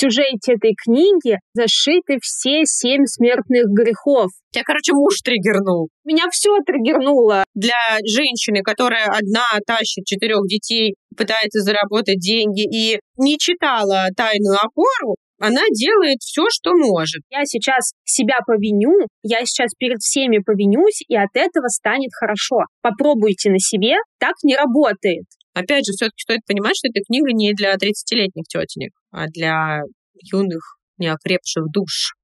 сюжете этой книги зашиты все семь смертных грехов. Тебя, короче, муж триггернул. Меня все триггернуло. Для женщины, которая одна тащит четырех детей, пытается заработать деньги и не читала тайную опору, она делает все, что может. Я сейчас себя повиню, я сейчас перед всеми повинюсь, и от этого станет хорошо. Попробуйте на себе, так не работает. Опять же, все-таки стоит понимать, что эта книга не для 30-летних тетенек, а для юных, неокрепших душ.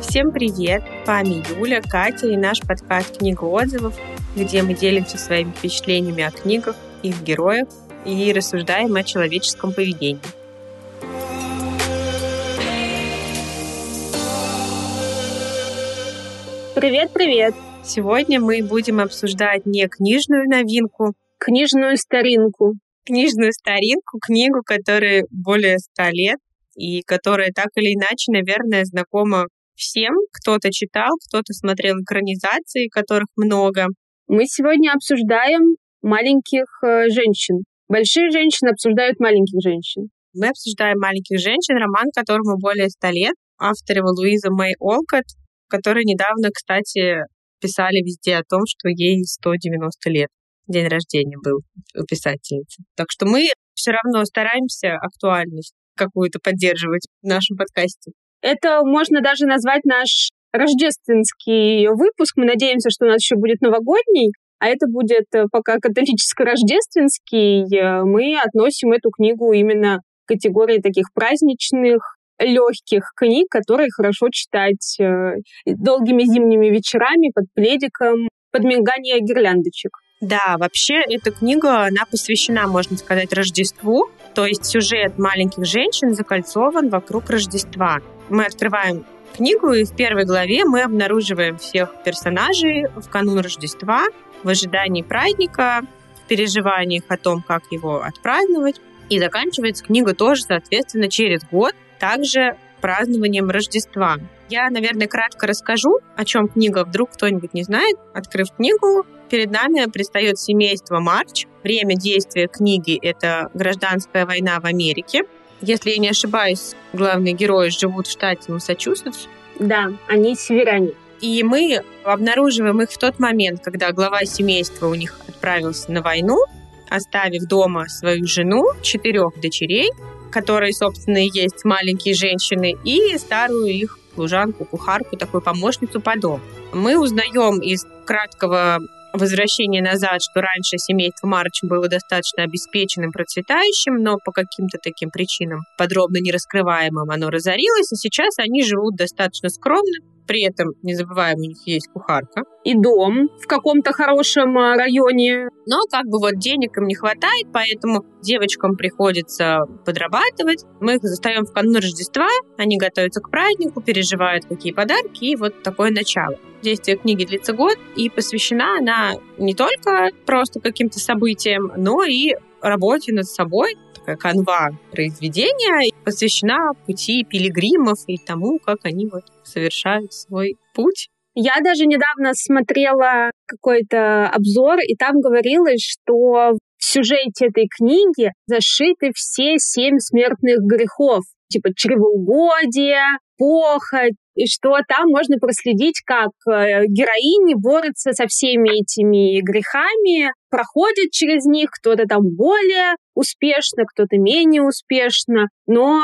Всем привет! Вами Юля, Катя и наш подкаст «Книга отзывов», где мы делимся своими впечатлениями о книгах, их героях и рассуждаем о человеческом поведении. Привет-привет! Сегодня мы будем обсуждать не книжную новинку, книжную старинку. Книжную старинку, книгу, которая более ста лет и которая так или иначе, наверное, знакома всем. Кто-то читал, кто-то смотрел экранизации, которых много. Мы сегодня обсуждаем маленьких э, женщин. Большие женщины обсуждают маленьких женщин. Мы обсуждаем «Маленьких женщин», роман, которому более ста лет. Автор его Луиза Мэй Олкот, которая недавно, кстати, писали везде о том, что ей 190 лет. День рождения был у писательницы. Так что мы все равно стараемся актуальность какую-то поддерживать в нашем подкасте. Это можно даже назвать наш рождественский выпуск. Мы надеемся, что у нас еще будет новогодний, а это будет э, пока католическо-рождественский. Э, мы относим эту книгу именно к категории таких праздничных, легких книг, которые хорошо читать э, долгими зимними вечерами под пледиком, под мигание гирляндочек. Да, вообще эта книга, она посвящена, можно сказать, Рождеству. То есть сюжет маленьких женщин закольцован вокруг Рождества. Мы открываем книгу, и в первой главе мы обнаруживаем всех персонажей в канун Рождества, в ожидании праздника, в переживаниях о том, как его отпраздновать. И заканчивается книга тоже, соответственно, через год, также празднованием Рождества. Я, наверное, кратко расскажу, о чем книга, вдруг кто-нибудь не знает. Открыв книгу, перед нами предстает семейство Марч. Время действия книги — это гражданская война в Америке. Если я не ошибаюсь, главные герои живут в штате Массачусетс. Да, они северяне. И мы обнаруживаем их в тот момент, когда глава семейства у них отправился на войну, оставив дома свою жену, четырех дочерей которые, собственно, и есть маленькие женщины, и старую их служанку, кухарку, такую помощницу по дому. Мы узнаем из краткого возвращения назад, что раньше семейство Марч было достаточно обеспеченным, процветающим, но по каким-то таким причинам, подробно не раскрываемым, оно разорилось, и сейчас они живут достаточно скромно, при этом, не забываем, у них есть кухарка. И дом в каком-то хорошем а, районе. Но как бы вот денег им не хватает, поэтому девочкам приходится подрабатывать. Мы их застаем в канун Рождества, они готовятся к празднику, переживают какие подарки, и вот такое начало. Действие книги длится год, и посвящена она не только просто каким-то событиям, но и работе над собой, такая канва произведения, посвящена пути пилигримов и тому, как они вот совершают свой путь. Я даже недавно смотрела какой-то обзор, и там говорилось, что в сюжете этой книги зашиты все семь смертных грехов, типа чревоугодие, похоть, и что там можно проследить, как э, героини борются со всеми этими грехами, проходят через них, кто-то там более успешно, кто-то менее успешно. Но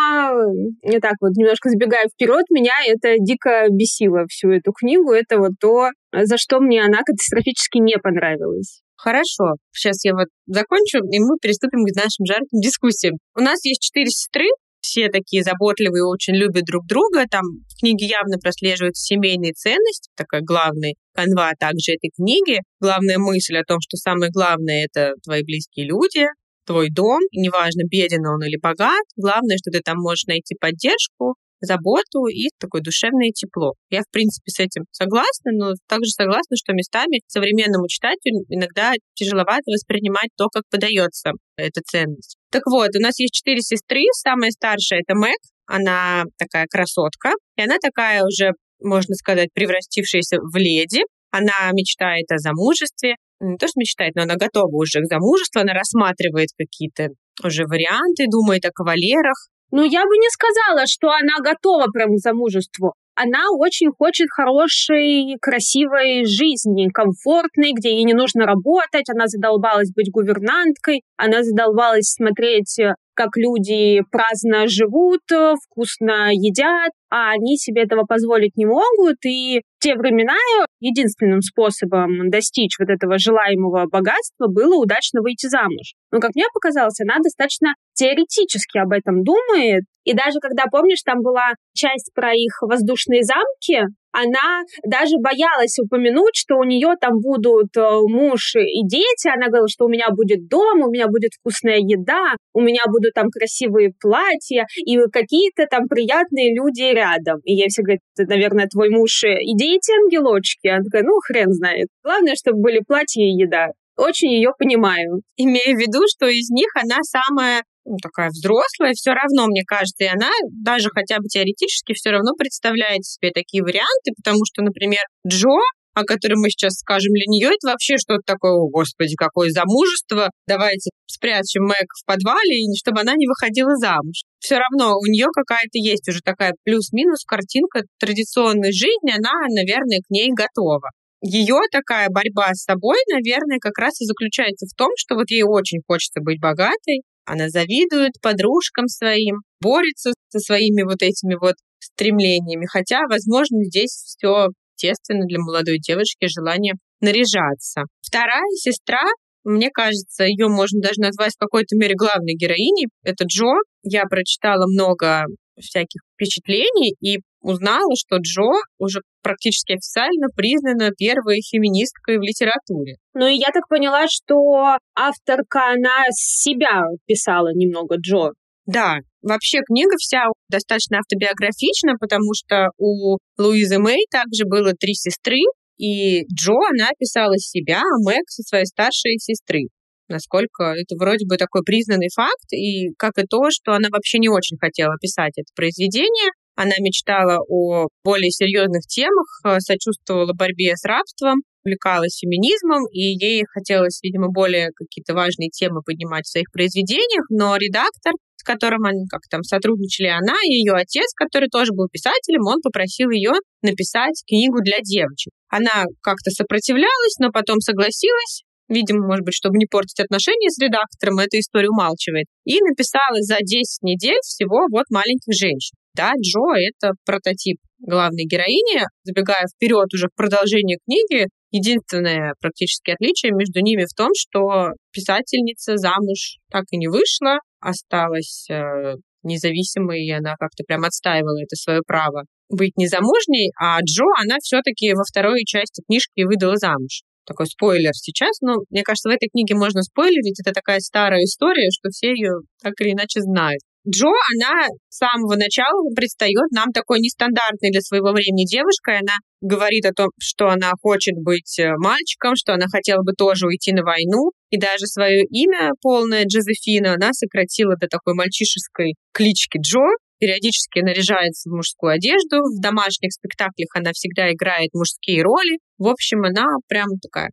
не э, так вот, немножко забегая вперед, меня это дико бесило всю эту книгу. Это вот то, за что мне она катастрофически не понравилась. Хорошо, сейчас я вот закончу, и мы приступим к нашим жарким дискуссиям. У нас есть четыре сестры, все такие заботливые, очень любят друг друга. Там в книге явно прослеживаются семейные ценности, такая главная канва также этой книги. Главная мысль о том, что самое главное — это твои близкие люди, твой дом, неважно, беден он или богат, главное, что ты там можешь найти поддержку, заботу и такое душевное тепло. Я, в принципе, с этим согласна, но также согласна, что местами современному читателю иногда тяжеловато воспринимать то, как подается эта ценность. Так вот, у нас есть четыре сестры. Самая старшая — это Мэг. Она такая красотка. И она такая уже, можно сказать, превратившаяся в леди. Она мечтает о замужестве, не то, что мечтает, но она готова уже к замужеству, она рассматривает какие-то уже варианты, думает о кавалерах. Ну, я бы не сказала, что она готова прям к замужеству. Она очень хочет хорошей, красивой жизни, комфортной, где ей не нужно работать, она задолбалась быть гувернанткой, она задолбалась смотреть как люди праздно живут, вкусно едят, а они себе этого позволить не могут. И в те времена единственным способом достичь вот этого желаемого богатства было удачно выйти замуж. Но, как мне показалось, она достаточно теоретически об этом думает. И даже когда, помнишь, там была часть про их воздушные замки, она даже боялась упомянуть, что у нее там будут э, муж и дети. Она говорила, что у меня будет дом, у меня будет вкусная еда, у меня будут там красивые платья и какие-то там приятные люди рядом. И я все говорю, наверное, твой муж и дети ангелочки. Она такая, ну, хрен знает. Главное, чтобы были платья и еда очень ее понимаю. Имея в виду, что из них она самая ну, такая взрослая, все равно, мне кажется, и она даже хотя бы теоретически все равно представляет себе такие варианты, потому что, например, Джо, о котором мы сейчас скажем, для нее это вообще что-то такое, о, господи, какое замужество, давайте спрячем Мэг в подвале, чтобы она не выходила замуж. Все равно у нее какая-то есть уже такая плюс-минус картинка традиционной жизни, она, наверное, к ней готова ее такая борьба с собой, наверное, как раз и заключается в том, что вот ей очень хочется быть богатой, она завидует подружкам своим, борется со своими вот этими вот стремлениями. Хотя, возможно, здесь все естественно для молодой девушки желание наряжаться. Вторая сестра, мне кажется, ее можно даже назвать в какой-то мере главной героиней. Это Джо. Я прочитала много всяких впечатлений и узнала, что Джо уже практически официально признана первой феминисткой в литературе. Ну и я так поняла, что авторка, она себя писала немного Джо. Да, вообще книга вся достаточно автобиографична, потому что у Луизы Мэй также было три сестры, и Джо, она писала себя, а Мэг со своей старшей сестры насколько это вроде бы такой признанный факт, и как и то, что она вообще не очень хотела писать это произведение, она мечтала о более серьезных темах, э, сочувствовала борьбе с рабством, увлекалась феминизмом, и ей хотелось, видимо, более какие-то важные темы поднимать в своих произведениях, но редактор, с которым они как там сотрудничали, она и ее отец, который тоже был писателем, он попросил ее написать книгу для девочек. Она как-то сопротивлялась, но потом согласилась, видимо, может быть, чтобы не портить отношения с редактором, эта история умалчивает, и написала за 10 недель всего вот маленьких женщин. Да, Джо — это прототип главной героини. Забегая вперед уже в продолжение книги, единственное практически отличие между ними в том, что писательница замуж так и не вышла, осталась э, независимой, и она как-то прям отстаивала это свое право быть незамужней, а Джо, она все-таки во второй части книжки выдала замуж такой спойлер сейчас, но мне кажется, в этой книге можно спойлерить. Это такая старая история, что все ее так или иначе знают. Джо, она с самого начала предстает нам такой нестандартной для своего времени девушкой. Она говорит о том, что она хочет быть э, мальчиком, что она хотела бы тоже уйти на войну. И даже свое имя полное Джозефина она сократила до такой мальчишеской клички Джо. Периодически наряжается в мужскую одежду. В домашних спектаклях она всегда играет мужские роли. В общем, она прям такая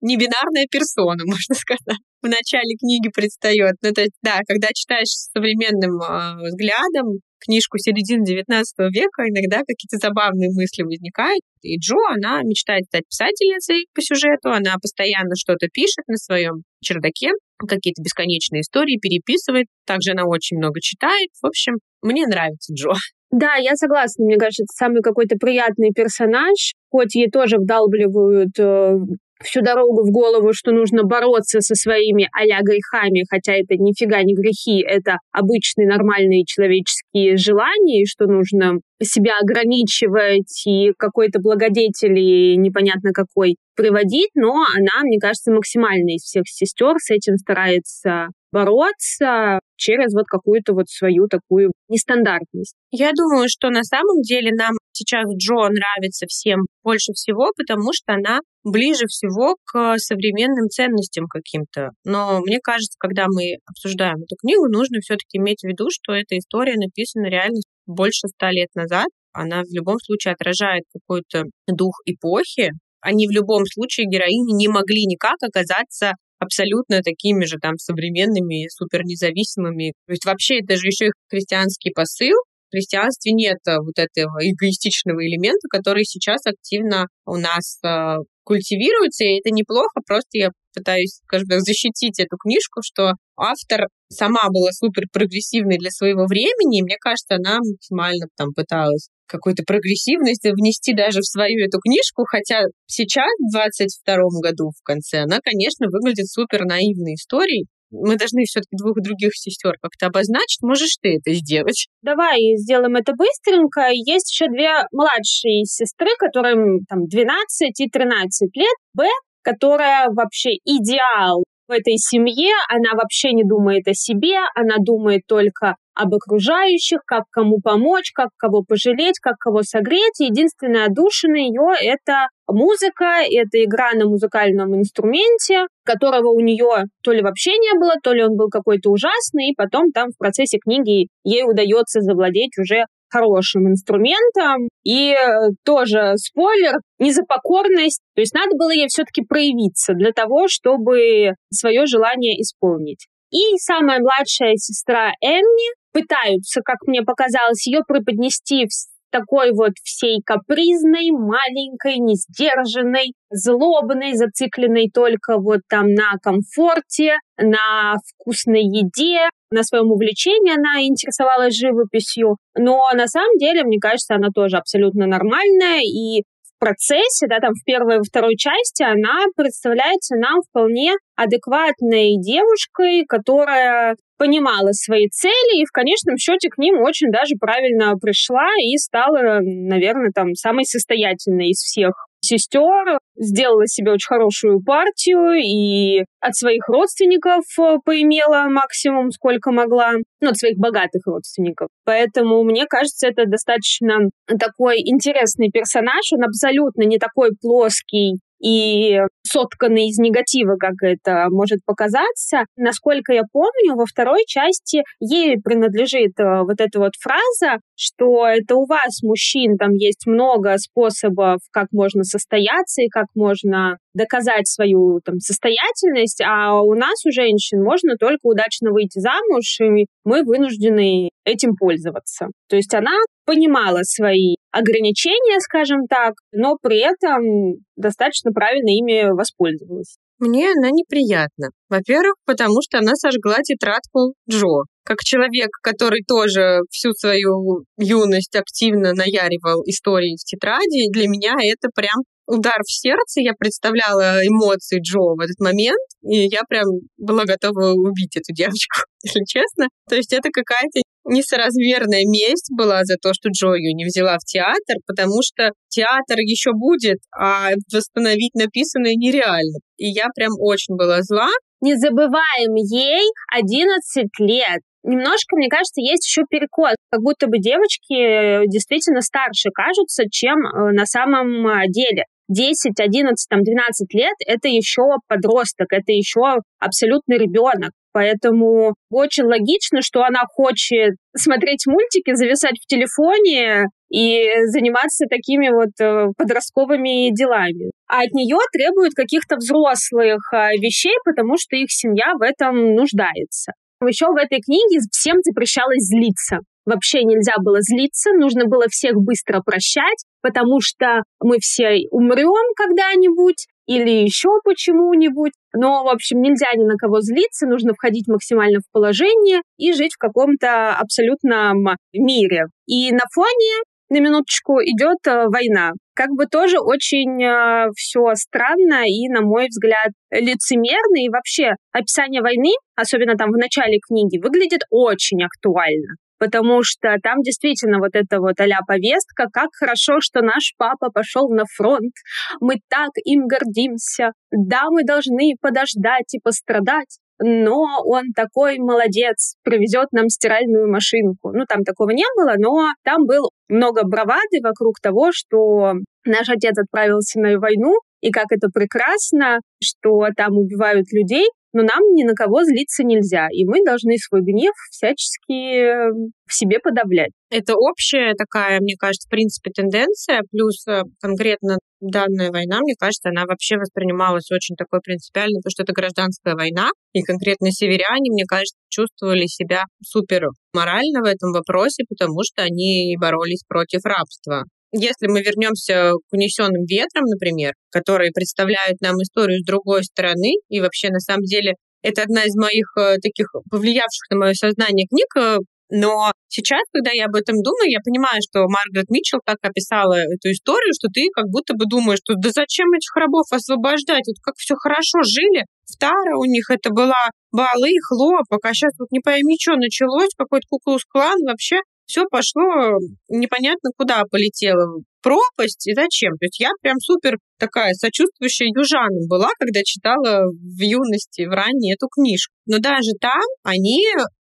небинарная персона, можно сказать в начале книги предстает. Ну, то есть, да, когда читаешь с современным э, взглядом книжку середины XIX века, иногда какие-то забавные мысли возникают. И Джо, она мечтает стать писательницей по сюжету, она постоянно что-то пишет на своем чердаке, какие-то бесконечные истории переписывает. Также она очень много читает. В общем, мне нравится Джо. Да, я согласна. Мне кажется, это самый какой-то приятный персонаж. Хоть ей тоже вдалбливают э, всю дорогу в голову, что нужно бороться со своими а грехами, хотя это нифига не грехи, это обычные нормальные человеческие желания, и что нужно себя ограничивать и какой-то благодетели непонятно какой приводить, но она, мне кажется, максимально из всех сестер с этим старается бороться через вот какую-то вот свою такую нестандартность. Я думаю, что на самом деле нам сейчас Джо нравится всем больше всего, потому что она ближе всего к современным ценностям каким-то. Но мне кажется, когда мы обсуждаем эту книгу, нужно все-таки иметь в виду, что эта история написана реально больше ста лет назад. Она в любом случае отражает какой-то дух эпохи, они в любом случае, героини, не могли никак оказаться абсолютно такими же там современными, супернезависимыми. То есть вообще это же еще и христианский посыл. В христианстве нет вот этого эгоистичного элемента, который сейчас активно у нас э, культивируется, и это неплохо, просто я пытаюсь, скажем так, защитить эту книжку, что автор сама была супер прогрессивной для своего времени, и мне кажется, она максимально там пыталась какой-то прогрессивности внести даже в свою эту книжку, хотя сейчас, в 22 году в конце, она, конечно, выглядит супер наивной историей, мы должны все-таки двух других сестер как-то обозначить. Можешь ты это сделать? Давай сделаем это быстренько. Есть еще две младшие сестры, которым там 12 и 13 лет. Б, которая вообще идеал в этой семье, она вообще не думает о себе, она думает только об окружающих, как кому помочь, как кого пожалеть, как кого согреть. Единственная отдушина ее — это музыка, это игра на музыкальном инструменте, которого у нее то ли вообще не было, то ли он был какой-то ужасный, и потом там в процессе книги ей удается завладеть уже хорошим инструментом. И э, тоже спойлер, не за покорность. То есть надо было ей все-таки проявиться для того, чтобы свое желание исполнить. И самая младшая сестра Эмми пытаются, как мне показалось, ее преподнести в такой вот всей капризной, маленькой, несдержанной, злобной, зацикленной только вот там на комфорте, на вкусной еде, на своем увлечении она интересовалась живописью. Но на самом деле, мне кажется, она тоже абсолютно нормальная, и процессе, да, там в первой и второй части она представляется нам вполне адекватной девушкой, которая понимала свои цели и в конечном счете к ним очень даже правильно пришла и стала, наверное, там самой состоятельной из всех сестер, сделала себе очень хорошую партию и от своих родственников э, поимела максимум, сколько могла, ну, от своих богатых родственников. Поэтому, мне кажется, это достаточно такой интересный персонаж, он абсолютно не такой плоский и сотканный из негатива, как это может показаться. Насколько я помню, во второй части ей принадлежит э, вот эта вот фраза, что это у вас, мужчин, там есть много способов, как можно состояться и как можно доказать свою там, состоятельность, а у нас, у женщин, можно только удачно выйти замуж, и мы вынуждены этим пользоваться. То есть она понимала свои ограничения, скажем так, но при этом достаточно правильно ими воспользовалась. Мне она неприятна. Во-первых, потому что она сожгла тетрадку Джо. Как человек, который тоже всю свою юность активно наяривал истории в тетради, для меня это прям удар в сердце. Я представляла эмоции Джо в этот момент, и я прям была готова убить эту девочку, если честно. То есть это какая-то несоразмерная месть была за то, что Джо ее не взяла в театр, потому что театр еще будет, а восстановить написанное нереально. И я прям очень была зла. Не забываем, ей 11 лет. Немножко, мне кажется, есть еще перекос. Как будто бы девочки действительно старше кажутся, чем э, на самом э, деле. 10, 11, там, 12 лет — это еще подросток, это еще абсолютно ребенок. Поэтому очень логично, что она хочет смотреть мультики, зависать в телефоне и заниматься такими вот э, подростковыми делами. А от нее требуют каких-то взрослых э, вещей, потому что их семья в этом нуждается. Еще в этой книге всем запрещалось злиться. Вообще нельзя было злиться, нужно было всех быстро прощать, потому что мы все умрем когда-нибудь, или еще почему-нибудь. Но, в общем, нельзя ни на кого злиться, нужно входить максимально в положение и жить в каком-то абсолютном мире. И на фоне на минуточку идет э, война. Как бы тоже очень э, все странно и, на мой взгляд, лицемерно. И вообще описание войны, особенно там в начале книги, выглядит очень актуально потому что там действительно вот эта вот а повестка, как хорошо, что наш папа пошел на фронт, мы так им гордимся, да, мы должны подождать и пострадать, но он такой молодец, привезет нам стиральную машинку. Ну, там такого не было, но там был много бравады вокруг того, что наш отец отправился на войну, и как это прекрасно, что там убивают людей, но нам ни на кого злиться нельзя, и мы должны свой гнев всячески эм, в себе подавлять. Это общая такая, мне кажется, в принципе, тенденция, плюс э, конкретно данная война, мне кажется, она вообще воспринималась очень такой принципиально, потому что это гражданская война, и конкретно северяне, мне кажется, чувствовали себя супер морально в этом вопросе, потому что они боролись против рабства. Если мы вернемся к унесенным ветрам, например, которые представляют нам историю с другой стороны, и вообще на самом деле это одна из моих э, таких повлиявших на мое сознание книг, э, но сейчас, когда я об этом думаю, я понимаю, что Маргарет Митчелл так описала эту историю, что ты как будто бы думаешь, что да зачем этих рабов освобождать? Вот как все хорошо жили. В у них это была балы, хлопок, а сейчас вот не пойми, что началось, какой-то куклус-клан, вообще все пошло непонятно куда полетело пропасть и зачем. То есть я прям супер такая сочувствующая южанам была, когда читала в юности, в ранней эту книжку. Но даже там они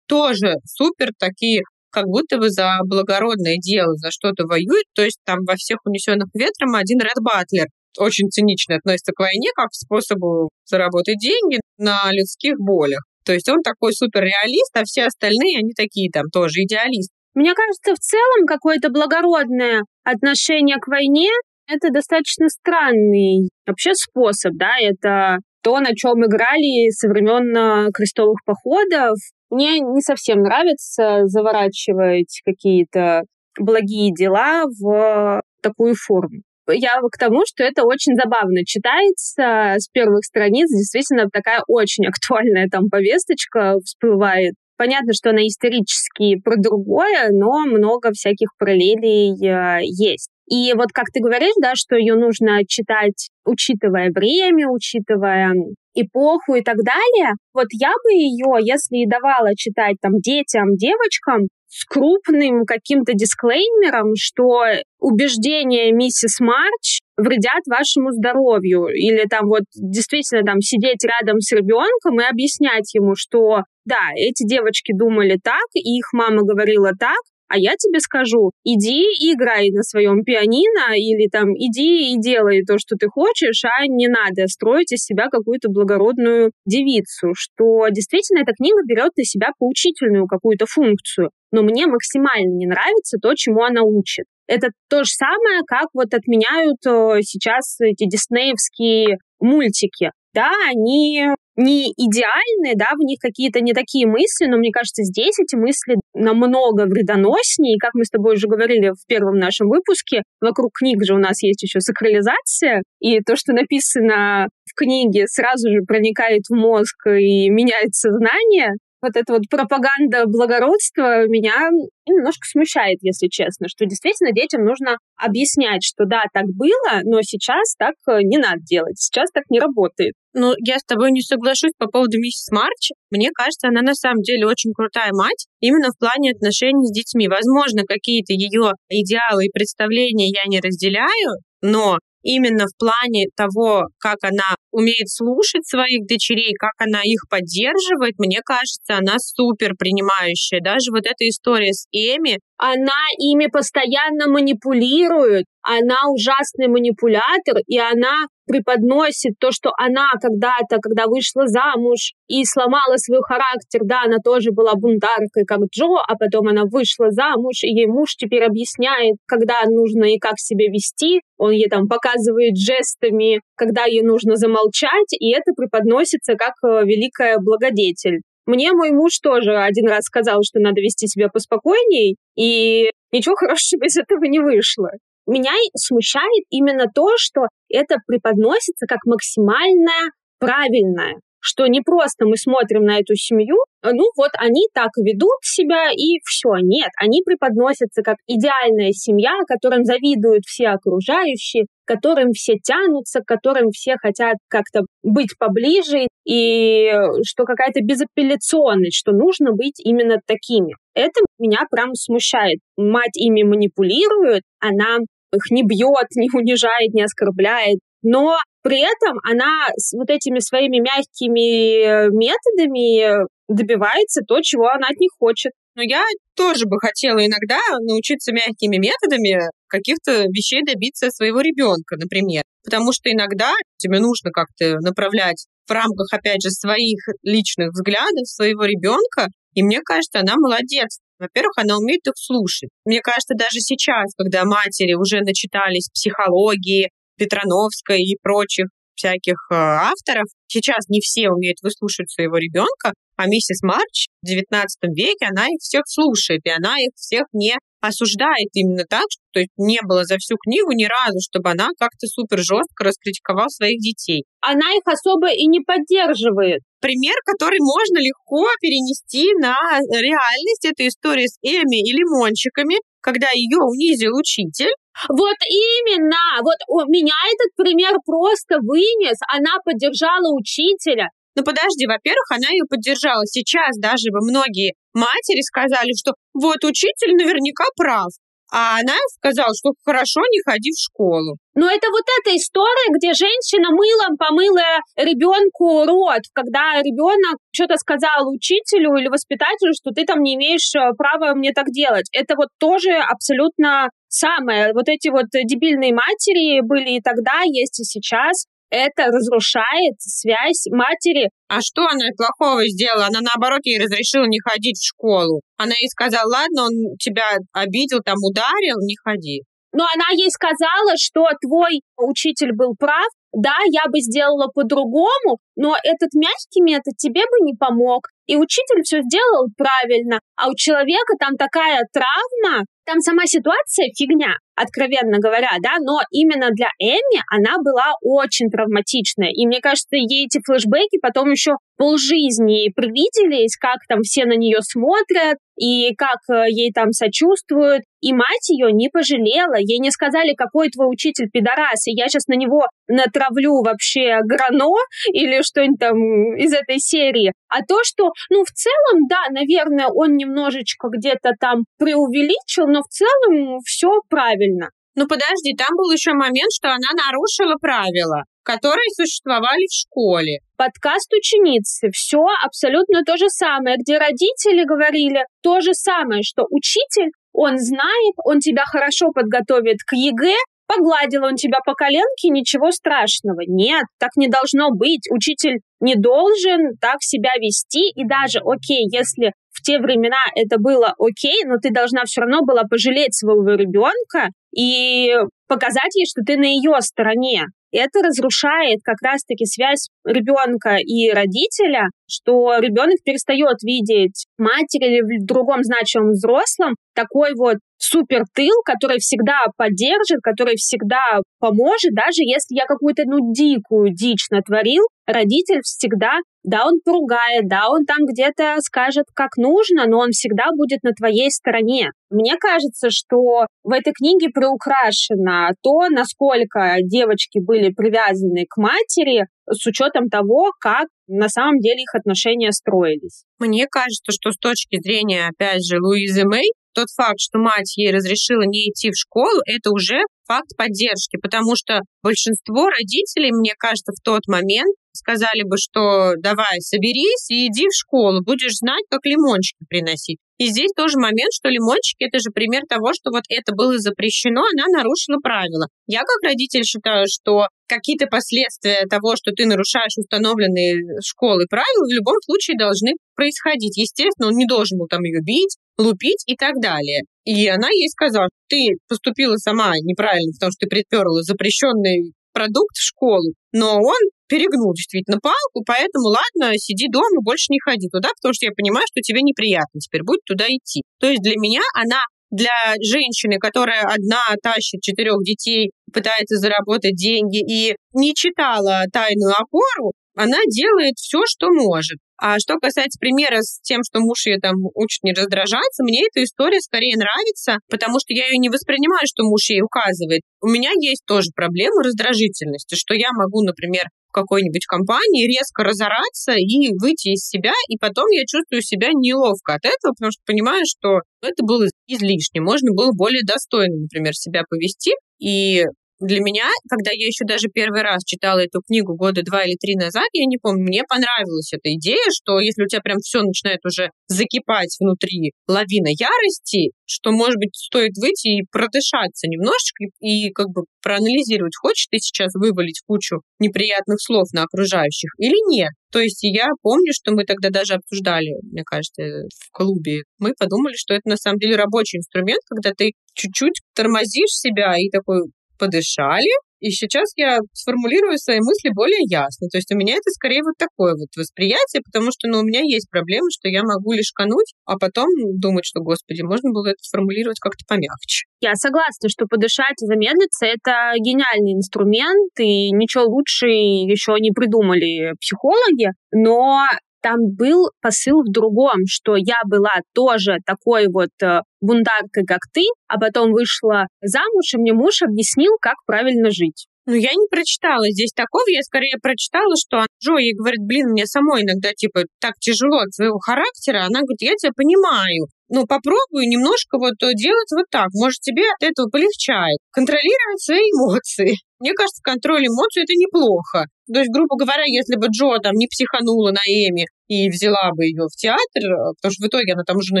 тоже супер такие как будто бы за благородное дело, за что-то воюют. То есть там во всех унесенных ветром один Ред Батлер очень цинично относится к войне как к способу заработать деньги на людских болях. То есть он такой суперреалист, а все остальные, они такие там тоже идеалисты. Мне кажется, в целом какое-то благородное отношение к войне — это достаточно странный вообще способ, да, это то, на чем играли со времен э, крестовых походов. Мне не совсем нравится заворачивать какие-то благие дела в такую форму. Я к тому, что это очень забавно читается с первых страниц. Действительно, такая очень актуальная там повесточка всплывает. Понятно, что она исторически про другое, но много всяких параллелей э, есть. И вот как ты говоришь, да, что ее нужно читать, учитывая время, учитывая эпоху и так далее, вот я бы ее, если и давала читать там детям, девочкам, с крупным каким-то дисклеймером, что убеждения миссис Марч вредят вашему здоровью. Или там вот действительно там сидеть рядом с ребенком и объяснять ему, что да, эти девочки думали так, и их мама говорила так, а я тебе скажу, иди и играй на своем пианино, или там иди и делай то, что ты хочешь, а не надо строить из себя какую-то благородную девицу, что действительно эта книга берет на себя поучительную какую-то функцию, но мне максимально не нравится то, чему она учит. Это то же самое, как вот отменяют э, сейчас эти диснеевские мультики. Да, они не идеальные, да, в них какие-то не такие мысли, но мне кажется, здесь эти мысли намного вредоноснее. И как мы с тобой уже говорили в первом нашем выпуске, вокруг книг же у нас есть еще сакрализация, и то, что написано в книге, сразу же проникает в мозг и меняет сознание вот эта вот пропаганда благородства меня немножко смущает, если честно, что действительно детям нужно объяснять, что да, так было, но сейчас так э, не надо делать, сейчас так не работает. Ну, я с тобой не соглашусь по поводу миссис Марч. Мне кажется, она на самом деле очень крутая мать именно в плане отношений с детьми. Возможно, какие-то ее идеалы и представления я не разделяю, но именно в плане того, как она умеет слушать своих дочерей, как она их поддерживает, мне кажется, она супер принимающая. Даже вот эта история с Эми. Она ими постоянно манипулирует, она ужасный манипулятор, и она преподносит то, что она когда-то, когда вышла замуж и сломала свой характер, да, она тоже была бунтаркой, как Джо, а потом она вышла замуж, и ей муж теперь объясняет, когда нужно и как себя вести, он ей там показывает жестами, когда ей нужно замолчать, и это преподносится как э, великая благодетель. Мне мой муж тоже один раз сказал, что надо вести себя поспокойней, и ничего хорошего из этого не вышло. Меня смущает именно то, что это преподносится как максимально правильное что не просто мы смотрим на эту семью, ну вот они так ведут себя и все. Нет, они преподносятся как идеальная семья, которым завидуют все окружающие, которым все тянутся, которым все хотят как-то быть поближе, и что какая-то безапелляционность, что нужно быть именно такими. Это меня прям смущает. Мать ими манипулирует, она их не бьет, не унижает, не оскорбляет, но при этом она с вот этими своими мягкими э, методами добивается то, чего она от них хочет. Но я тоже бы хотела иногда научиться мягкими методами каких-то вещей добиться своего ребенка, например. Потому что иногда тебе нужно как-то направлять в рамках, опять же, своих личных взглядов своего ребенка. И мне кажется, она молодец Во-первых, она умеет их слушать. Мне кажется, даже сейчас, когда матери уже начитались психологии, Петрановской и прочих всяких э, авторов. Сейчас не все умеют выслушать своего ребенка, а миссис Марч в XIX веке, она их всех слушает, и она их всех не осуждает именно так, что то есть не было за всю книгу ни разу, чтобы она как-то супер жестко раскритиковала своих детей. Она их особо и не поддерживает. Пример, который можно легко перенести на реальность, это история с Эми и лимончиками, когда ее унизил учитель, вот именно, вот у меня этот пример просто вынес. Она поддержала учителя. Ну подожди, во-первых, она ее поддержала. Сейчас даже бы многие матери сказали, что вот учитель наверняка прав. А она сказала, что хорошо, не ходи в школу. Но это вот эта история, где женщина мылом помыла ребенку рот, когда ребенок что-то сказал учителю или воспитателю, что ты там не имеешь э, права мне так делать. Это вот тоже абсолютно самое. Вот эти вот дебильные матери были и тогда, есть и сейчас это разрушает связь матери. А что она плохого сделала? Она, наоборот, ей разрешила не ходить в школу. Она ей сказала, ладно, он тебя обидел, там ударил, не ходи. Но она ей сказала, что твой учитель был прав, да, я бы сделала по-другому, но этот мягкий метод тебе бы не помог. И учитель все сделал правильно, а у человека там такая травма, там сама ситуация фигня, откровенно говоря, да, но именно для Эми она была очень травматичная. И мне кажется, ей эти флешбеки потом еще полжизни привиделись, как там все на нее смотрят, и как э, ей там сочувствуют. И мать ее не пожалела. Ей не сказали, какой твой учитель пидорас, и я сейчас на него натравлю вообще гороно или что-нибудь там из этой серии. А то, что, ну, в целом, да, наверное, он немножечко где-то там преувеличил, но в целом все правильно. Ну подожди, там был еще момент, что она нарушила правила, которые существовали в школе. Подкаст ученицы. Все абсолютно то же самое, где родители говорили то же самое, что учитель, он знает, он тебя хорошо подготовит к ЕГЭ, погладил он тебя по коленке, ничего страшного. Нет, так не должно быть. Учитель не должен так себя вести. И даже, окей, если в те времена это было окей, но ты должна все равно была пожалеть своего ребенка и показать ей, что ты на ее стороне. Это разрушает как раз-таки связь ребенка и родителя, что ребенок перестает видеть матери или в другом значимом взрослом такой вот супер тыл, который всегда поддержит, который всегда поможет, даже если я какую-то ну дикую дичь натворил, родитель всегда, да, он поругает, да, он там где-то скажет, как нужно, но он всегда будет на твоей стороне. Мне кажется, что в этой книге приукрашено то, насколько девочки были привязаны к матери, с учетом того, как на самом деле их отношения строились. Мне кажется, что с точки зрения, опять же, Луизы Мэй, тот факт, что мать ей разрешила не идти в школу, это уже факт поддержки, потому что большинство родителей, мне кажется, в тот момент сказали бы, что давай, соберись и иди в школу, будешь знать, как лимончики приносить. И здесь тоже момент, что лимончики это же пример того, что вот это было запрещено, она нарушила правила. Я как родитель считаю, что какие-то последствия того, что ты нарушаешь установленные школы правила, в любом случае должны происходить. Естественно, он не должен был там ее бить, лупить и так далее. И она ей сказала, ты поступила сама неправильно, потому что ты приперла запрещенный продукт в школу, но он перегнул действительно палку, поэтому ладно, сиди дома, больше не ходи туда, потому что я понимаю, что тебе неприятно теперь будет туда идти. То есть для меня она для женщины, которая одна тащит четырех детей, пытается заработать деньги и не читала тайную опору, она делает все, что может. А что касается примера с тем, что муж ее там учит не раздражаться, мне эта история скорее нравится, потому что я ее не воспринимаю, что муж ей указывает. У меня есть тоже проблема раздражительности, что я могу, например, какой-нибудь компании резко разораться и выйти из себя, и потом я чувствую себя неловко от этого, потому что понимаю, что это было излишне. Можно было более достойно, например, себя повести. И для меня, когда я еще даже первый раз читала эту книгу года два или три назад, я не помню, мне понравилась эта идея, что если у тебя прям все начинает уже закипать внутри лавина ярости, что, может быть, стоит выйти и продышаться немножечко и как бы проанализировать, хочешь ты сейчас вывалить кучу неприятных слов на окружающих или нет. То есть я помню, что мы тогда даже обсуждали, мне кажется, в клубе. Мы подумали, что это на самом деле рабочий инструмент, когда ты чуть-чуть тормозишь себя и такой подышали, и сейчас я сформулирую свои мысли более ясно. То есть у меня это скорее вот такое вот восприятие, потому что ну, у меня есть проблема, что я могу лишь кануть, а потом думать, что, господи, можно было это сформулировать как-то помягче. Я согласна, что подышать и замедлиться — это гениальный инструмент, и ничего лучше еще не придумали психологи, но там был посыл в другом, что я была тоже такой вот э, бунтаркой, как ты, а потом вышла замуж, и мне муж объяснил, как правильно жить. Ну, я не прочитала здесь такого, я скорее прочитала, что Джо ей говорит, блин, мне самой иногда, типа, так тяжело от своего характера. Она говорит, я тебя понимаю. Ну, попробуй немножко вот делать вот так. Может, тебе от этого полегчает. Контролировать свои эмоции. Мне кажется, контроль эмоций — это неплохо. То есть, грубо говоря, если бы Джо там не психанула на Эми и взяла бы ее в театр, потому что в итоге она там уже на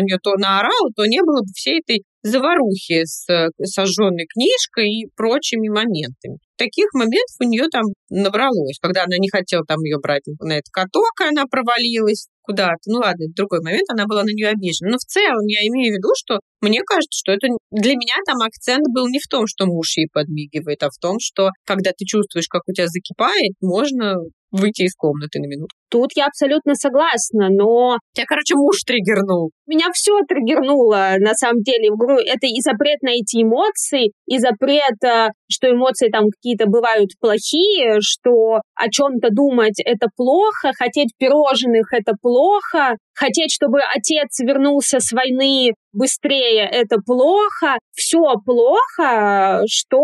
нее то наорала, то не было бы всей этой заварухи с э, сожженной книжкой и прочими моментами. Таких моментов у нее там набралось, когда она не хотела там ее брать на этот каток, она провалилась куда-то. Ну ладно, это другой момент, она была на нее обижена. Но в целом я имею в виду, что мне кажется, что это для меня там акцент был не в том, что муж ей подмигивает, а в том, что когда ты чувствуешь, как у тебя закипает, можно выйти из комнаты на минуту. Тут я абсолютно согласна, но... Тебя, короче, муж триггернул. Меня все триггернуло, на самом деле. Это и запрет на эти эмоции, и запрет, э, что эмоции там какие-то бывают плохие, что о чем-то думать это плохо, хотеть пирожных это плохо, хотеть, чтобы отец вернулся с войны быстрее, это плохо. Все плохо, что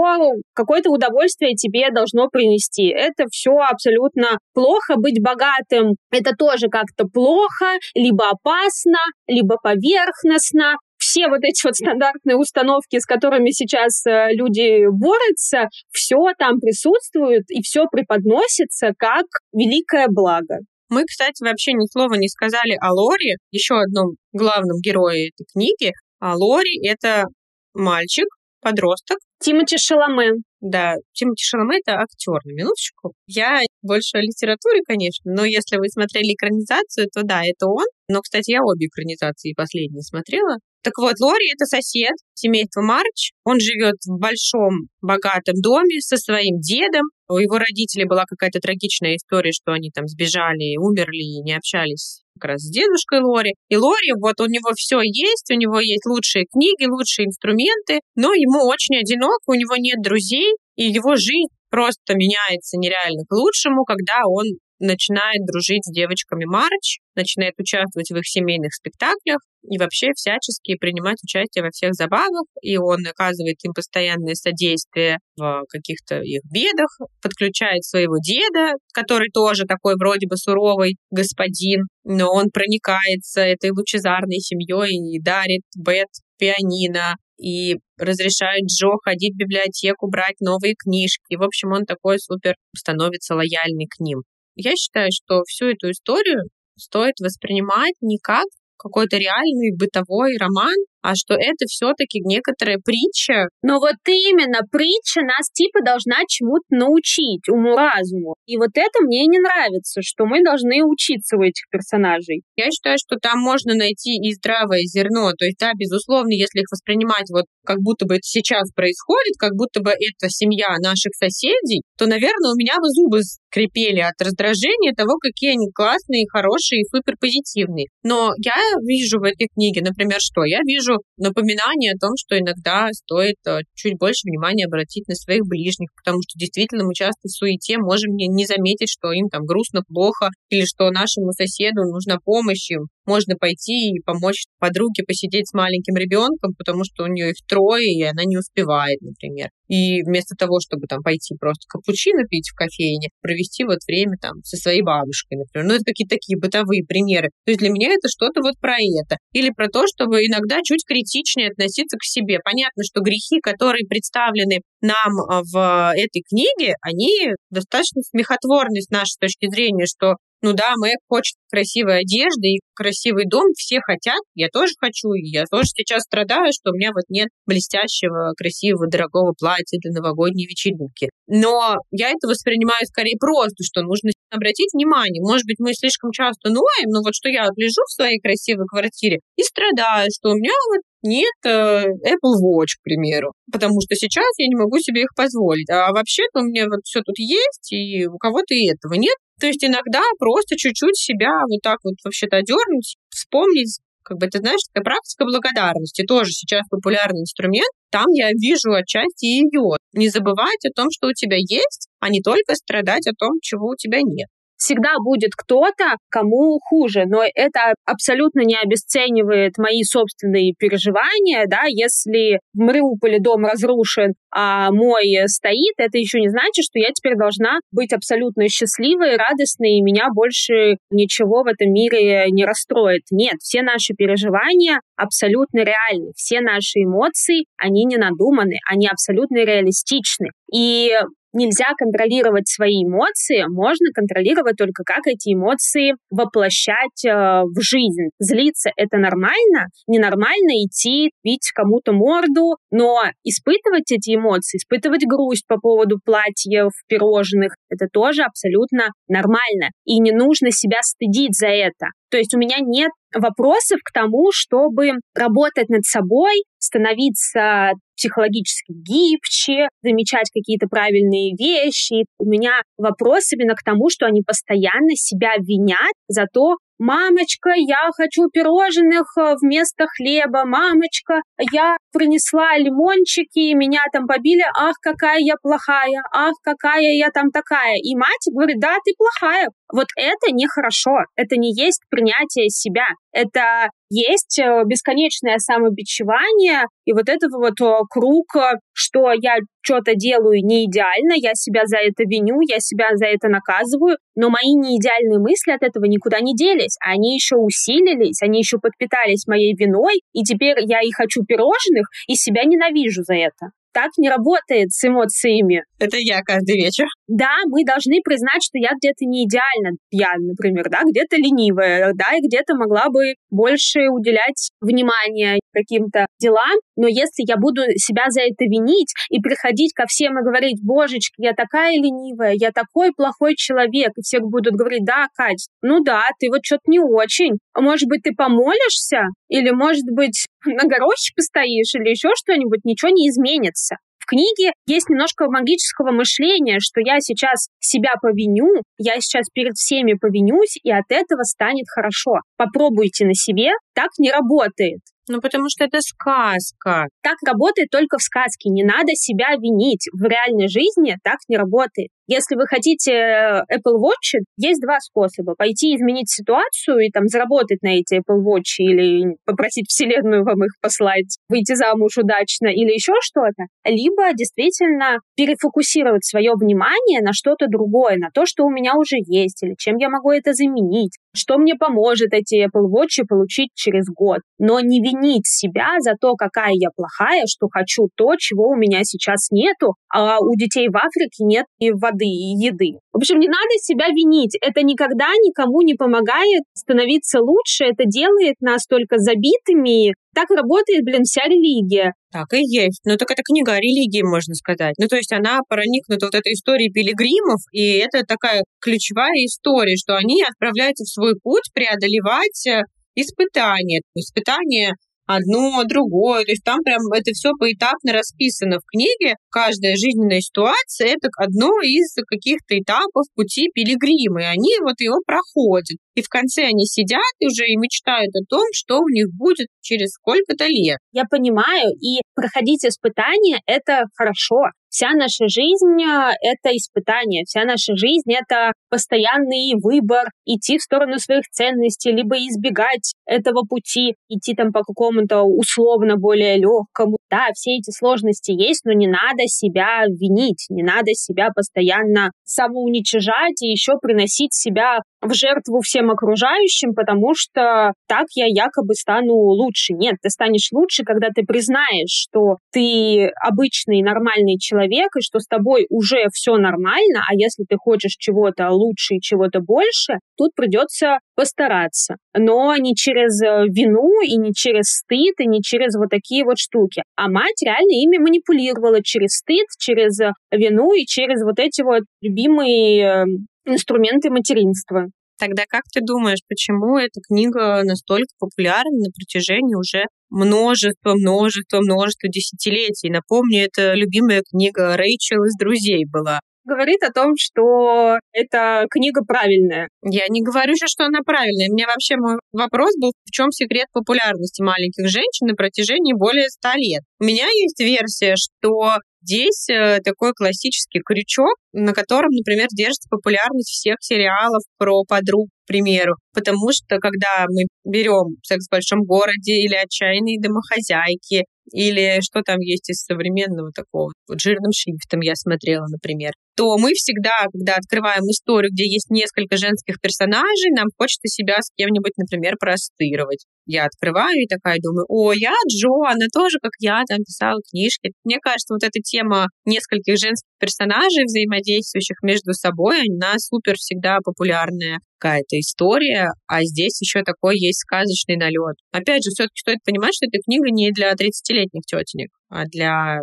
какое-то удовольствие тебе должно принести. Это все абсолютно плохо. Быть богатым — это тоже как-то плохо, либо опасно, либо поверхностно все вот эти вот стандартные установки, с которыми сейчас э, люди борются, все там присутствует и все преподносится как великое благо. Мы, кстати, вообще ни слова не сказали о Лори, еще одном главном герое этой книги. А Лори — это мальчик, подросток. Тимати Шаломе. Да, Тимати Шаломе — это актер, на минуточку. Я больше о литературе, конечно, но если вы смотрели экранизацию, то да, это он. Но, кстати, я обе экранизации последние смотрела. Так вот, Лори — это сосед семейства Марч. Он живет в большом богатом доме со своим дедом. У его родителей была какая-то трагичная история, что они там сбежали, умерли и не общались как раз с дедушкой Лори. И Лори, вот у него все есть, у него есть лучшие книги, лучшие инструменты, но ему очень одиноко, у него нет друзей, и его жизнь просто меняется нереально к лучшему, когда он начинает дружить с девочками Марч, начинает участвовать в их семейных спектаклях и вообще всячески принимать участие во всех забавах, и он оказывает им постоянное содействие в каких-то их бедах, подключает своего деда, который тоже такой вроде бы суровый господин, но он проникается этой лучезарной семьей и дарит Бет пианино, и разрешает Джо ходить в библиотеку, брать новые книжки. В общем, он такой супер становится лояльный к ним. Я считаю, что всю эту историю стоит воспринимать не как какой-то реальный бытовой роман, а что это все-таки некоторая притча. Но вот именно притча нас типа должна чему-то научить, уму-разуму. И вот это мне не нравится, что мы должны учиться у этих персонажей. Я считаю, что там можно найти и здравое зерно. То есть, да, безусловно, если их воспринимать вот как будто бы это сейчас происходит, как будто бы это семья наших соседей, то, наверное, у меня бы зубы скрипели от раздражения того, какие они классные, хорошие и супер позитивные. Но я вижу в этой книге, например, что? Я вижу напоминание о том, что иногда стоит э, чуть больше внимания обратить на своих ближних, потому что действительно мы часто в суете можем не заметить, что им там грустно, плохо, или что нашему соседу нужна помощь, им можно пойти и помочь подруге посидеть с маленьким ребенком, потому что у нее их трое, и она не успевает, например. И вместо того, чтобы там пойти просто капучино пить в кофейне, провести вот время там со своей бабушкой, например. Ну, это какие-то такие бытовые примеры. То есть для меня это что-то вот про это. Или про то, чтобы иногда чуть критичнее относиться к себе. Понятно, что грехи, которые представлены нам а, в этой книге, они достаточно смехотворны с нашей точки зрения, что ну да, Мэг хочет красивой одежды и красивый дом, все хотят, я тоже хочу, я тоже сейчас страдаю, что у меня вот нет блестящего, красивого, дорогого платья для новогодней вечеринки. Но я это воспринимаю скорее просто, что нужно обратить внимание. Может быть, мы слишком часто ноем, но вот что я лежу в своей красивой квартире и страдаю, что у меня вот нет э, Apple Watch, к примеру, потому что сейчас я не могу себе их позволить. А вообще-то у меня вот все тут есть, и у кого-то и этого нет. То есть иногда просто чуть-чуть себя вот так вот вообще-то одернуть, вспомнить, как бы это, знаешь, такая практика благодарности, тоже сейчас популярный инструмент, там я вижу отчасти ее. Не забывать о том, что у тебя есть, а не только страдать о том, чего у тебя нет всегда будет кто-то, кому хуже, но это абсолютно не обесценивает мои собственные переживания, да, если в Мариуполе дом разрушен, а мой стоит, это еще не значит, что я теперь должна быть абсолютно счастливой, радостной, и меня больше ничего в этом мире не расстроит. Нет, все наши переживания абсолютно реальны, все наши эмоции, они не надуманы, они абсолютно реалистичны. И нельзя контролировать свои эмоции, можно контролировать только как эти эмоции воплощать э, в жизнь. Злиться — это нормально, ненормально идти, бить кому-то морду, но испытывать эти эмоции, испытывать грусть по поводу платьев, пирожных, это тоже абсолютно нормально. И не нужно себя стыдить за это. То есть у меня нет вопросов к тому, чтобы работать над собой, становиться психологически гибче, замечать какие-то правильные вещи. У меня вопрос именно к тому, что они постоянно себя винят за то, «Мамочка, я хочу пирожных э, вместо хлеба. Мамочка, я принесла лимончики, меня там побили. Ах, какая я плохая. Ах, какая я там такая». И мать говорит, да, ты плохая. Вот это нехорошо. Это не есть принятие себя. Это есть э, бесконечное самобичевание, и вот этот вот э, круг, что я что-то делаю не идеально, я себя за это виню, я себя за это наказываю, но мои неидеальные мысли от этого никуда не делись, они еще усилились, они еще подпитались моей виной, и теперь я и хочу пирожных, и себя ненавижу за это так не работает с эмоциями. Это я каждый вечер. Да, мы должны признать, что я где-то не идеально. Я, например, да, где-то ленивая, да, и где-то могла бы больше уделять внимание каким-то делам. Но если я буду себя за это винить и приходить ко всем и говорить, божечки, я такая ленивая, я такой плохой человек, и все будут говорить, да, Кать, ну да, ты вот что-то не очень. Может быть, ты помолишься? Или, может быть, на горошек постоишь? Или еще что-нибудь? Ничего не изменится книге есть немножко магического мышления, что я сейчас себя повиню, я сейчас перед всеми повинюсь, и от этого станет хорошо. Попробуйте на себе, так не работает. Ну, потому что это сказка. Так работает только в сказке. Не надо себя винить. В реальной жизни так не работает. Если вы хотите э, Apple Watch, есть два способа. Пойти изменить ситуацию и там заработать на эти Apple Watch или попросить Вселенную вам их послать, выйти замуж удачно или еще что-то. Либо действительно перефокусировать свое внимание на что-то другое, на то, что у меня уже есть, или чем я могу это заменить, что мне поможет эти Apple Watch получить через год. Но не винить себя за то, какая я плохая, что хочу то, чего у меня сейчас нету, а у детей в Африке нет и воды воды и еды. В общем, не надо себя винить. Это никогда никому не помогает становиться лучше. Это делает нас только забитыми. Так работает, блин, вся религия. Так и есть. Ну, так это книга о религии, можно сказать. Ну, то есть она проникнута вот этой историей пилигримов, и это такая ключевая история, что они отправляются в свой путь преодолевать э, испытания. Испытания одно, другое. То есть там прям это все поэтапно расписано в книге. Каждая жизненная ситуация — это одно из каких-то этапов пути пилигрима, и они вот его проходят. И в конце они сидят уже и мечтают о том, что у них будет через сколько-то лет. Я понимаю, и проходить испытания — это хорошо. Вся наша жизнь э, — это испытание, вся наша жизнь — это постоянный выбор, идти в сторону своих ценностей, либо избегать этого пути, идти там по какому-то условно более легкому. Да, все эти сложности есть, но не надо себя винить, не надо себя постоянно самоуничижать и еще приносить себя в жертву всем окружающим, потому что так я якобы стану лучше. Нет, ты станешь лучше, когда ты признаешь, что ты обычный нормальный человек, и что с тобой уже все нормально, а если ты хочешь чего-то лучше и чего-то больше, тут придется постараться. Но не через э, вину и не через стыд, и не через вот такие вот штуки. А мать реально ими манипулировала через стыд, через э, вину и через вот эти вот любимые э, инструменты материнства. Тогда как ты думаешь, почему эта книга настолько популярна на протяжении уже множества, множества, множества десятилетий? Напомню, это любимая книга Рэйчел из «Друзей» была говорит о том, что эта книга правильная. Я не говорю же, что она правильная. Мне вообще мой вопрос был, в чем секрет популярности маленьких женщин на протяжении более ста лет. У меня есть версия, что Здесь э, такой классический крючок, на котором, например, держится популярность всех сериалов про подруг, к примеру. Потому что, когда мы берем «Секс в большом городе» или «Отчаянные домохозяйки», или что там есть из современного такого, вот жирным шрифтом я смотрела, например, то мы всегда, когда открываем историю, где есть несколько женских персонажей, нам хочется себя с кем-нибудь, например, простырывать. Я открываю и такая думаю, о, я Джо, она тоже, как я, там писала книжки. Мне кажется, вот эта тема нескольких женских персонажей, взаимодействующих между собой, она супер всегда популярная какая-то история, а здесь еще такой есть сказочный налет. Опять же, все-таки стоит понимать, что эта книга не для 30-летних тетенек, а для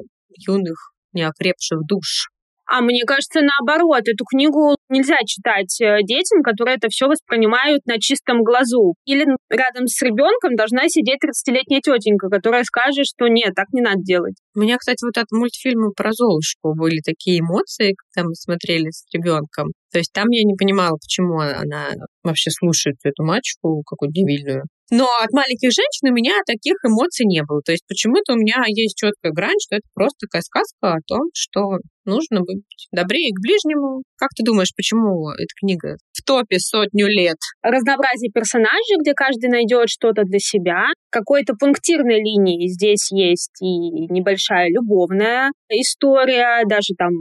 юных, неокрепших душ. А мне кажется, наоборот, эту книгу нельзя читать э, детям, которые это все воспринимают на чистом глазу. Или рядом с ребенком должна сидеть 30-летняя тетенька, которая скажет, что нет, так не надо делать. У меня, кстати, вот от мультфильма про Золушку были такие эмоции, когда мы смотрели с ребенком. То есть там я не понимала, почему она вообще слушает эту мачку какую-то дебильную. Но от маленьких женщин у меня таких эмоций не было. То есть почему-то у меня есть четкая грань, что это просто такая сказка о том, что нужно быть добрее к ближнему. Как ты думаешь, почему эта книга в топе сотню лет? Разнообразие персонажей, где каждый найдет что-то для себя. Какой-то пунктирной линии здесь есть и небольшая любовная история, даже там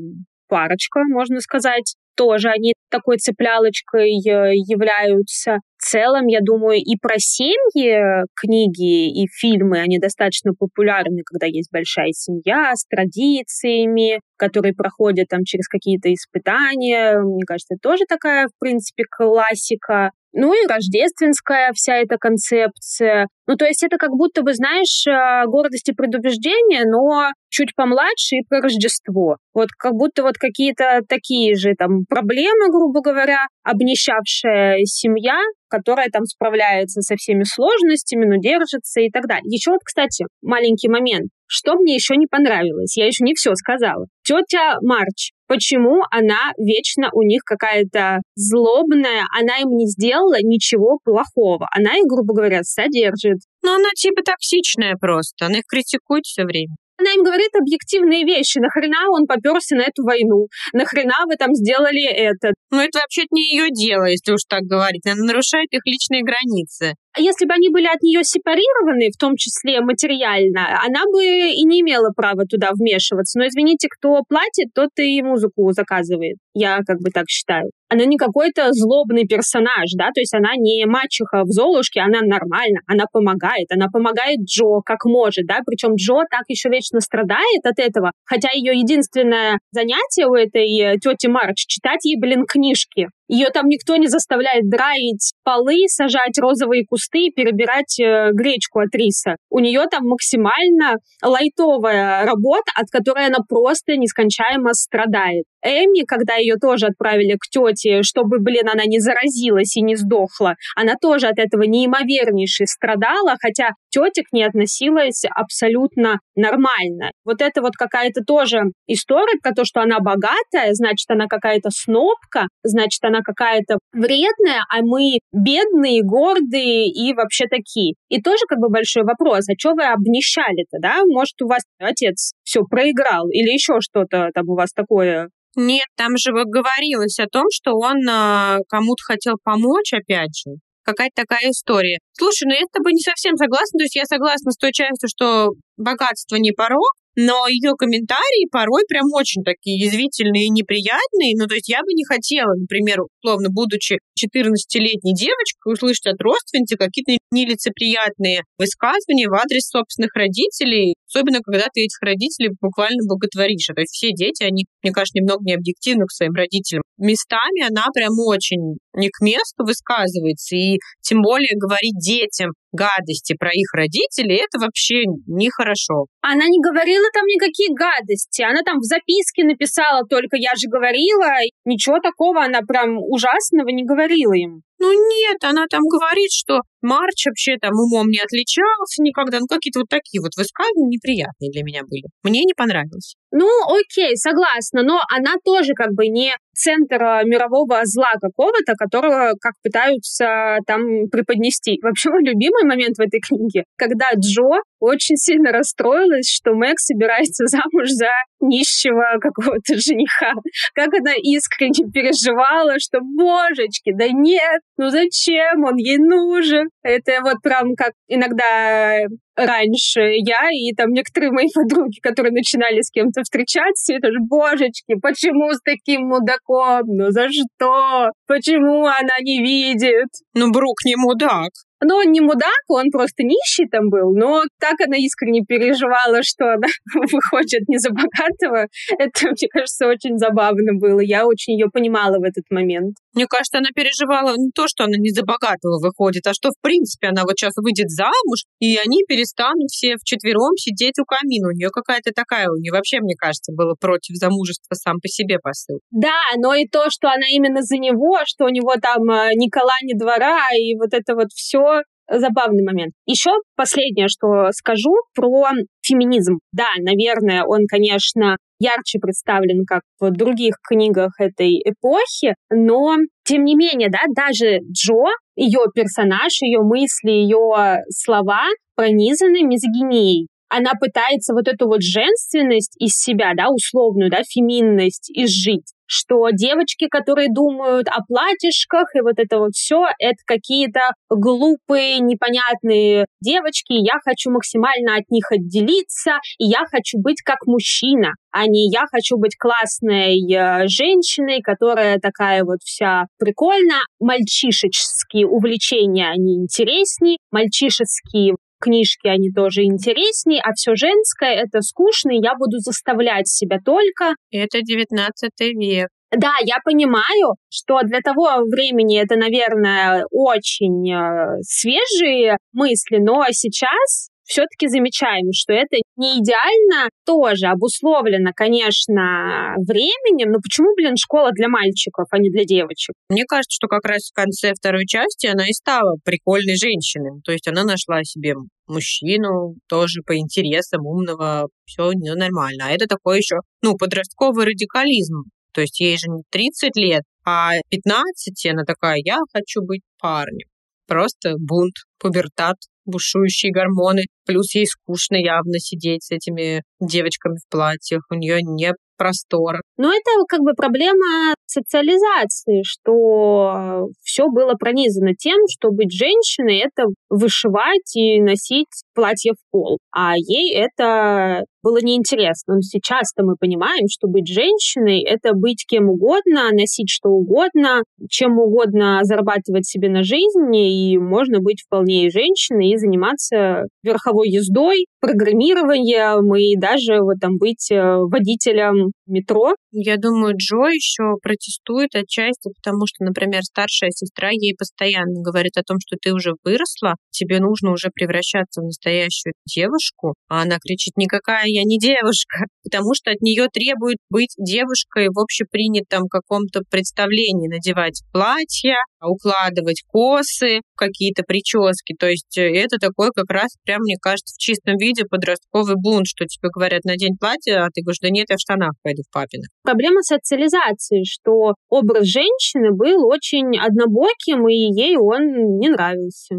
парочка, можно сказать тоже они такой цеплялочкой э, являются. В целом, я думаю, и про семьи книги и фильмы, они достаточно популярны, когда есть большая семья с традициями, которые проходят там через какие-то испытания. Мне кажется, это тоже такая, в принципе, классика. Ну и рождественская вся эта концепция. Ну, то есть это как будто бы, знаешь, э, гордость и предубеждение, но чуть помладше и про Рождество. Вот как будто вот какие-то такие же там проблемы, грубо говоря, обнищавшая семья, которая там справляется со всеми сложностями, но держится и так далее. Еще вот, кстати, маленький момент. Что мне еще не понравилось? Я еще не все сказала. Тетя Марч, почему она вечно у них какая-то злобная, она им не сделала ничего плохого. Она их, грубо говоря, содержит. Ну, она типа токсичная просто, она их критикует все время. Она им говорит объективные вещи. Нахрена он поперся на эту войну? Нахрена вы там сделали это? Ну, это вообще не ее дело, если уж так говорить. Она нарушает их личные границы. А если бы они были от нее сепарированы, в том числе материально, она бы и не имела права туда вмешиваться. Но извините, кто платит, тот и музыку заказывает. Я как бы так считаю. Она не какой-то злобный персонаж, да, то есть она не мачеха в Золушке, она нормально, она помогает, она помогает Джо как может, да, причем Джо так еще вечно страдает от этого, хотя ее единственное занятие у этой э, тети Марч читать ей, блин, книжки. Ее там никто не заставляет драить полы, сажать розовые кусты и перебирать э, гречку от риса. У нее там максимально лайтовая работа, от которой она просто нескончаемо страдает. Эми, когда ее тоже отправили к тете, чтобы, блин, она не заразилась и не сдохла, она тоже от этого неимовернейше страдала, хотя тетя к ней относилась абсолютно нормально. Вот это вот какая-то тоже история про то, что она богатая, значит, она какая-то снопка, значит, она какая-то вредная, а мы бедные, гордые и вообще такие. И тоже как бы большой вопрос, а что вы обнищали-то, да? Может, у вас отец все проиграл или еще что-то там у вас такое нет, там же говорилось о том, что он э, кому-то хотел помочь, опять же. Какая-то такая история. Слушай, ну я с тобой не совсем согласна. То есть я согласна с той частью, что богатство не порог, но ее комментарии порой прям очень такие язвительные и неприятные. Ну, то есть я бы не хотела, например, условно, будучи 14-летней девочкой, услышать от родственницы какие-то нелицеприятные высказывания в адрес собственных родителей, особенно когда ты этих родителей буквально боготворишь. То есть все дети, они, мне кажется, немного необъективны к своим родителям. Местами она прям очень не к месту высказывается, и тем более говорить детям гадости про их родителей, это вообще нехорошо. Она не говорила там никакие гадости. Она там в записке написала только «я же говорила». Ничего такого она прям ужасного не говорила им. Ну нет, она там говорит, что Марч вообще там умом не отличался никогда. Ну какие-то вот такие вот высказывания неприятные для меня были. Мне не понравилось. Ну окей, согласна, но она тоже как бы не центр а, мирового зла какого-то, которого как пытаются там преподнести. Вообще мой любимый момент в этой книге, когда Джо очень сильно расстроилась, что Мэг собирается замуж за нищего какого-то жениха. Как она искренне переживала, что, божечки, да нет, ну зачем он ей нужен? Это вот прям как иногда раньше я и там некоторые мои подруги, которые начинали с кем-то встречаться, это же, божечки, почему с таким мудаком? Ну за что? Почему она не видит? Ну, Брук не мудак. Но он не мудак, он просто нищий там был, но так она искренне переживала, что она выходит не за богатого. Это, мне кажется, очень забавно было. Я очень ее понимала в этот момент. Мне кажется, она переживала не то, что она не за богатого выходит, а что, в принципе, она вот сейчас выйдет замуж, и они перестанут все вчетвером сидеть у камина. У нее какая-то такая, у нее вообще, мне кажется, было против замужества сам по себе посыл. Да, но и то, что она именно за него, что у него там э, ни кола, ни двора, и вот это вот все забавный момент. Еще последнее, что скажу про феминизм. Да, наверное, он, конечно, ярче представлен, как в других книгах этой эпохи, но тем не менее, да, даже Джо, ее персонаж, ее мысли, ее слова пронизаны мизогинией она пытается вот эту вот женственность из себя, да, условную, да, феминность изжить что девочки, которые думают о платьишках и вот это вот все, это какие-то глупые, непонятные девочки, и я хочу максимально от них отделиться, и я хочу быть как мужчина, а не я хочу быть классной э, женщиной, которая такая вот вся прикольная. Мальчишеческие увлечения, они интереснее, мальчишеские книжки, они тоже интереснее, а все женское это скучно, и я буду заставлять себя только. Это 19 век. Да, я понимаю, что для того времени это, наверное, очень э, свежие мысли, но сейчас все-таки замечаем, что это не идеально, тоже обусловлено, конечно, временем, но почему, блин, школа для мальчиков, а не для девочек? Мне кажется, что как раз в конце второй части она и стала прикольной женщиной. То есть она нашла себе мужчину, тоже по интересам, умного, все нормально. А это такой еще, ну, подростковый радикализм. То есть ей же не 30 лет, а 15, она такая, я хочу быть парнем. Просто бунт, пубертат, бушующие гормоны. Плюс ей скучно явно сидеть с этими девочками в платьях. У нее не простор. Но это как бы проблема социализации, что все было пронизано тем, что быть женщиной — это вышивать и носить платье в пол. А ей это было неинтересно. Но сейчас-то мы понимаем, что быть женщиной — это быть кем угодно, носить что угодно, чем угодно зарабатывать себе на жизнь, и можно быть вполне и женщиной и заниматься верховой ездой, программированием и даже вот там быть э, водителем метро. Я думаю, Джо еще протестует отчасти, потому что, например, старшая сестра ей постоянно говорит о том, что ты уже выросла, тебе нужно уже превращаться в настоящую девушку, а она кричит, никакая я не девушка, потому что от нее требует быть девушкой в общепринятом каком-то представлении, надевать платья, укладывать косы, какие-то прически. То есть э, это такой как раз прям, мне кажется, в чистом виде подростковый бунт, что тебе говорят, надень платье, а ты говоришь, да нет, я в штанах пойду в папиных проблема социализации, что образ женщины был очень однобоким, и ей он не нравился.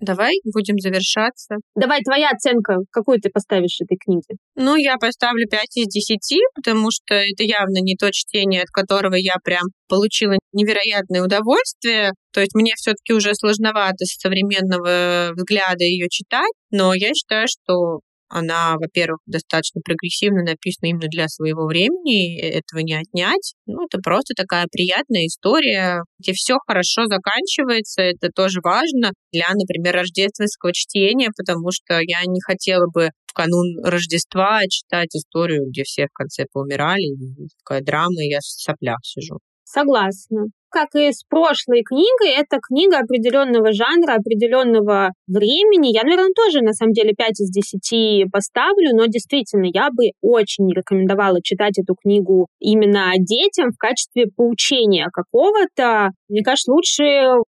Давай будем завершаться. Давай, твоя оценка. Какую ты поставишь этой книге? Ну, я поставлю 5 из 10, потому что это явно не то чтение, от которого я прям получила невероятное удовольствие. То есть мне все-таки уже сложновато с современного взгляда ее читать, но я считаю, что она, во-первых, достаточно прогрессивно написана именно для своего времени, этого не отнять. Ну, это просто такая приятная история, где все хорошо заканчивается, это тоже важно для, например, рождественского чтения, потому что я не хотела бы в канун Рождества читать историю, где все в конце поумирали, такая драма, и я в соплях сижу. Согласна как и с прошлой книгой, это книга определенного жанра, определенного времени. Я, наверное, тоже, на самом деле, 5 из 10 поставлю, но действительно, я бы очень рекомендовала читать эту книгу именно детям в качестве поучения какого-то. Мне кажется, лучше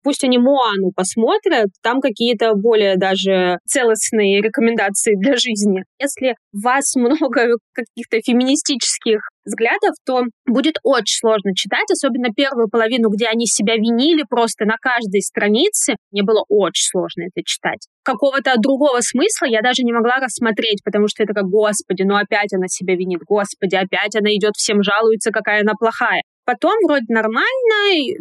пусть они Моану посмотрят, там какие-то более даже целостные рекомендации для жизни. Если у вас много каких-то феминистических взглядов, то будет очень сложно читать, особенно первую половину, где они себя винили просто на каждой странице. Мне было очень сложно это читать. Какого-то другого смысла я даже не могла рассмотреть, потому что это как, господи, ну опять она себя винит, господи, опять она идет всем жалуется, какая она плохая. Потом вроде нормально.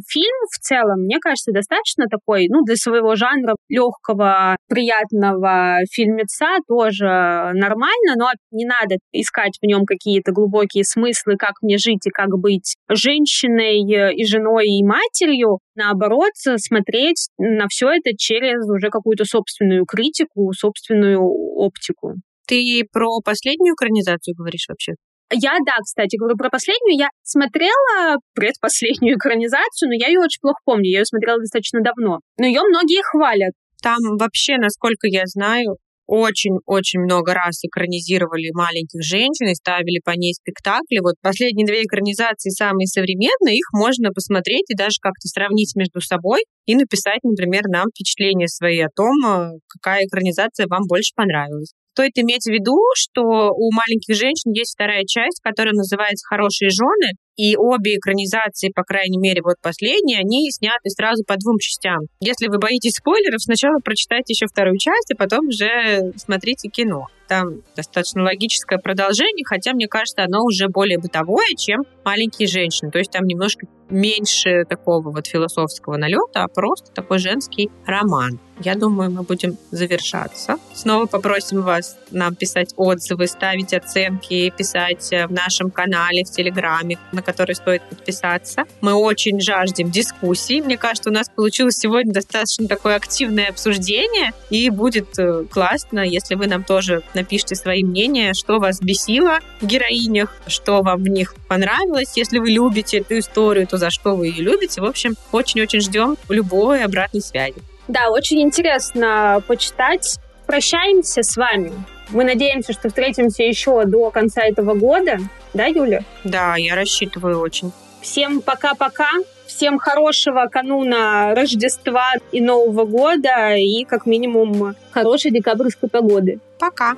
Фильм в целом, мне кажется, достаточно такой, ну, для своего жанра легкого, приятного фильмеца тоже нормально, но не надо искать в нем какие-то глубокие смыслы, как мне жить и как быть женщиной и женой и матерью. Наоборот, смотреть на все это через уже какую-то собственную критику, собственную оптику. Ты про последнюю экранизацию говоришь вообще? Я, да, кстати, говорю про последнюю. Я смотрела предпоследнюю экранизацию, но я ее очень плохо помню. Я ее смотрела достаточно давно. Но ее многие хвалят. Там вообще, насколько я знаю, очень-очень много раз экранизировали маленьких женщин и ставили по ней спектакли. Вот последние две экранизации самые современные, их можно посмотреть и даже как-то сравнить между собой и написать, например, нам впечатления свои о том, э, какая экранизация вам больше понравилась. Стоит иметь в виду, что у маленьких женщин есть вторая часть, которая называется «Хорошие жены», и обе экранизации, по крайней мере, вот последние, они сняты сразу по двум частям. Если вы боитесь спойлеров, сначала прочитайте еще вторую часть, а потом уже смотрите кино. Там достаточно логическое продолжение, хотя, мне кажется, оно уже более бытовое, чем «Маленькие женщины». То есть там немножко меньше такого вот философского налета, а просто такой женский роман. Я думаю, мы будем завершаться. Снова попросим вас нам писать отзывы, ставить оценки, писать в нашем канале в Телеграме, на который стоит подписаться. Мы очень жаждем дискуссий. Мне кажется, у нас получилось сегодня достаточно такое активное обсуждение, и будет э, классно, если вы нам тоже напишите свои мнения, что вас бесило в героинях, что вам в них понравилось. Если вы любите эту историю, то за что вы ее любите. В общем, очень-очень ждем любой обратной связи. Да, очень интересно почитать. Прощаемся с вами. Мы надеемся, что встретимся еще до конца этого года. Да, Юля? Да, я рассчитываю очень. Всем пока-пока. Всем хорошего кануна Рождества и Нового года. И, как минимум, хорошей декабрьской погоды. Пока.